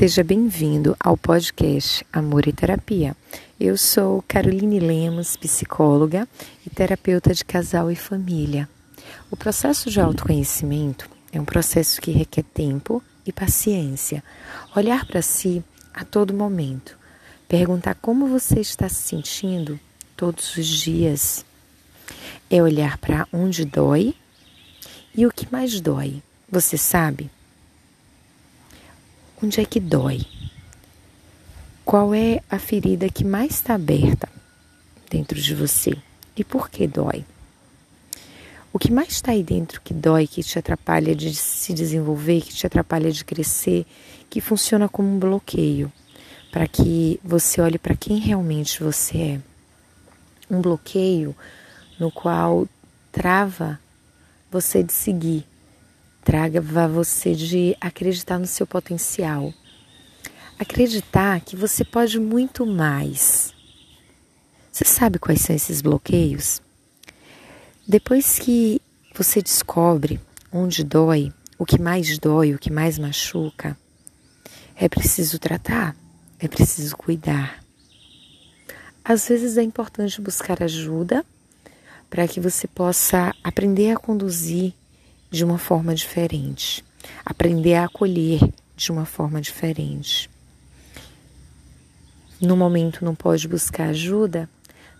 Seja bem-vindo ao podcast Amor e Terapia. Eu sou Caroline Lemos, psicóloga e terapeuta de casal e família. O processo de autoconhecimento é um processo que requer tempo e paciência. Olhar para si a todo momento, perguntar como você está se sentindo todos os dias. É olhar para onde dói e o que mais dói. Você sabe? Onde é que dói? Qual é a ferida que mais está aberta dentro de você? E por que dói? O que mais está aí dentro que dói, que te atrapalha de se desenvolver, que te atrapalha de crescer, que funciona como um bloqueio para que você olhe para quem realmente você é? Um bloqueio no qual trava você de seguir, traga você de acreditar no seu potencial. Acreditar que você pode muito mais. Você sabe quais são esses bloqueios? Depois que você descobre onde dói, o que mais dói, o que mais machuca, é preciso tratar, é preciso cuidar. Às vezes é importante buscar ajuda para que você possa aprender a conduzir de uma forma diferente, aprender a acolher de uma forma diferente. No momento não pode buscar ajuda,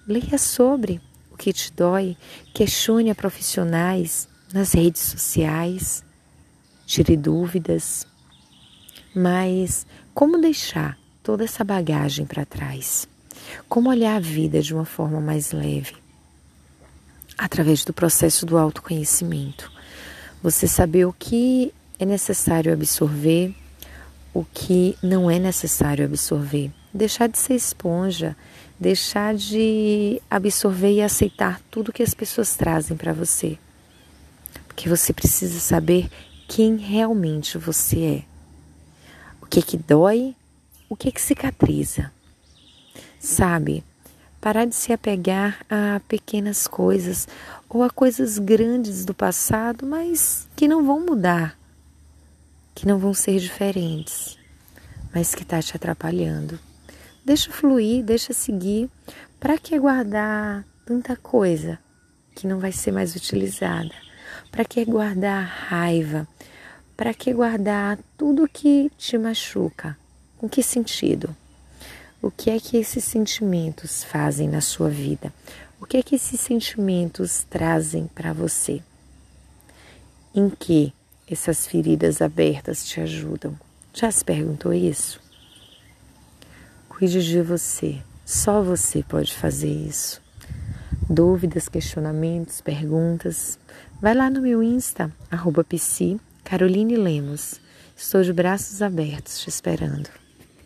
leia sobre o que te dói, questione a profissionais nas redes sociais, tire dúvidas. Mas como deixar toda essa bagagem para trás? Como olhar a vida de uma forma mais leve? Através do processo do autoconhecimento você saber o que é necessário absorver, o que não é necessário absorver. Deixar de ser esponja, deixar de absorver e aceitar tudo que as pessoas trazem para você. Porque você precisa saber quem realmente você é. O que que dói, o que que cicatriza. Sabe? Parar de se apegar a pequenas coisas ou a coisas grandes do passado, mas que não vão mudar, que não vão ser diferentes, mas que está te atrapalhando. Deixa fluir, deixa seguir. Para que guardar tanta coisa que não vai ser mais utilizada? Para que guardar raiva? Para que guardar tudo que te machuca? Com que sentido? O que é que esses sentimentos fazem na sua vida? O que é que esses sentimentos trazem para você? Em que essas feridas abertas te ajudam? Já se perguntou isso? Cuide de você. Só você pode fazer isso. Dúvidas, questionamentos, perguntas? Vai lá no meu Insta, arroba Caroline Lemos. Estou de braços abertos te esperando.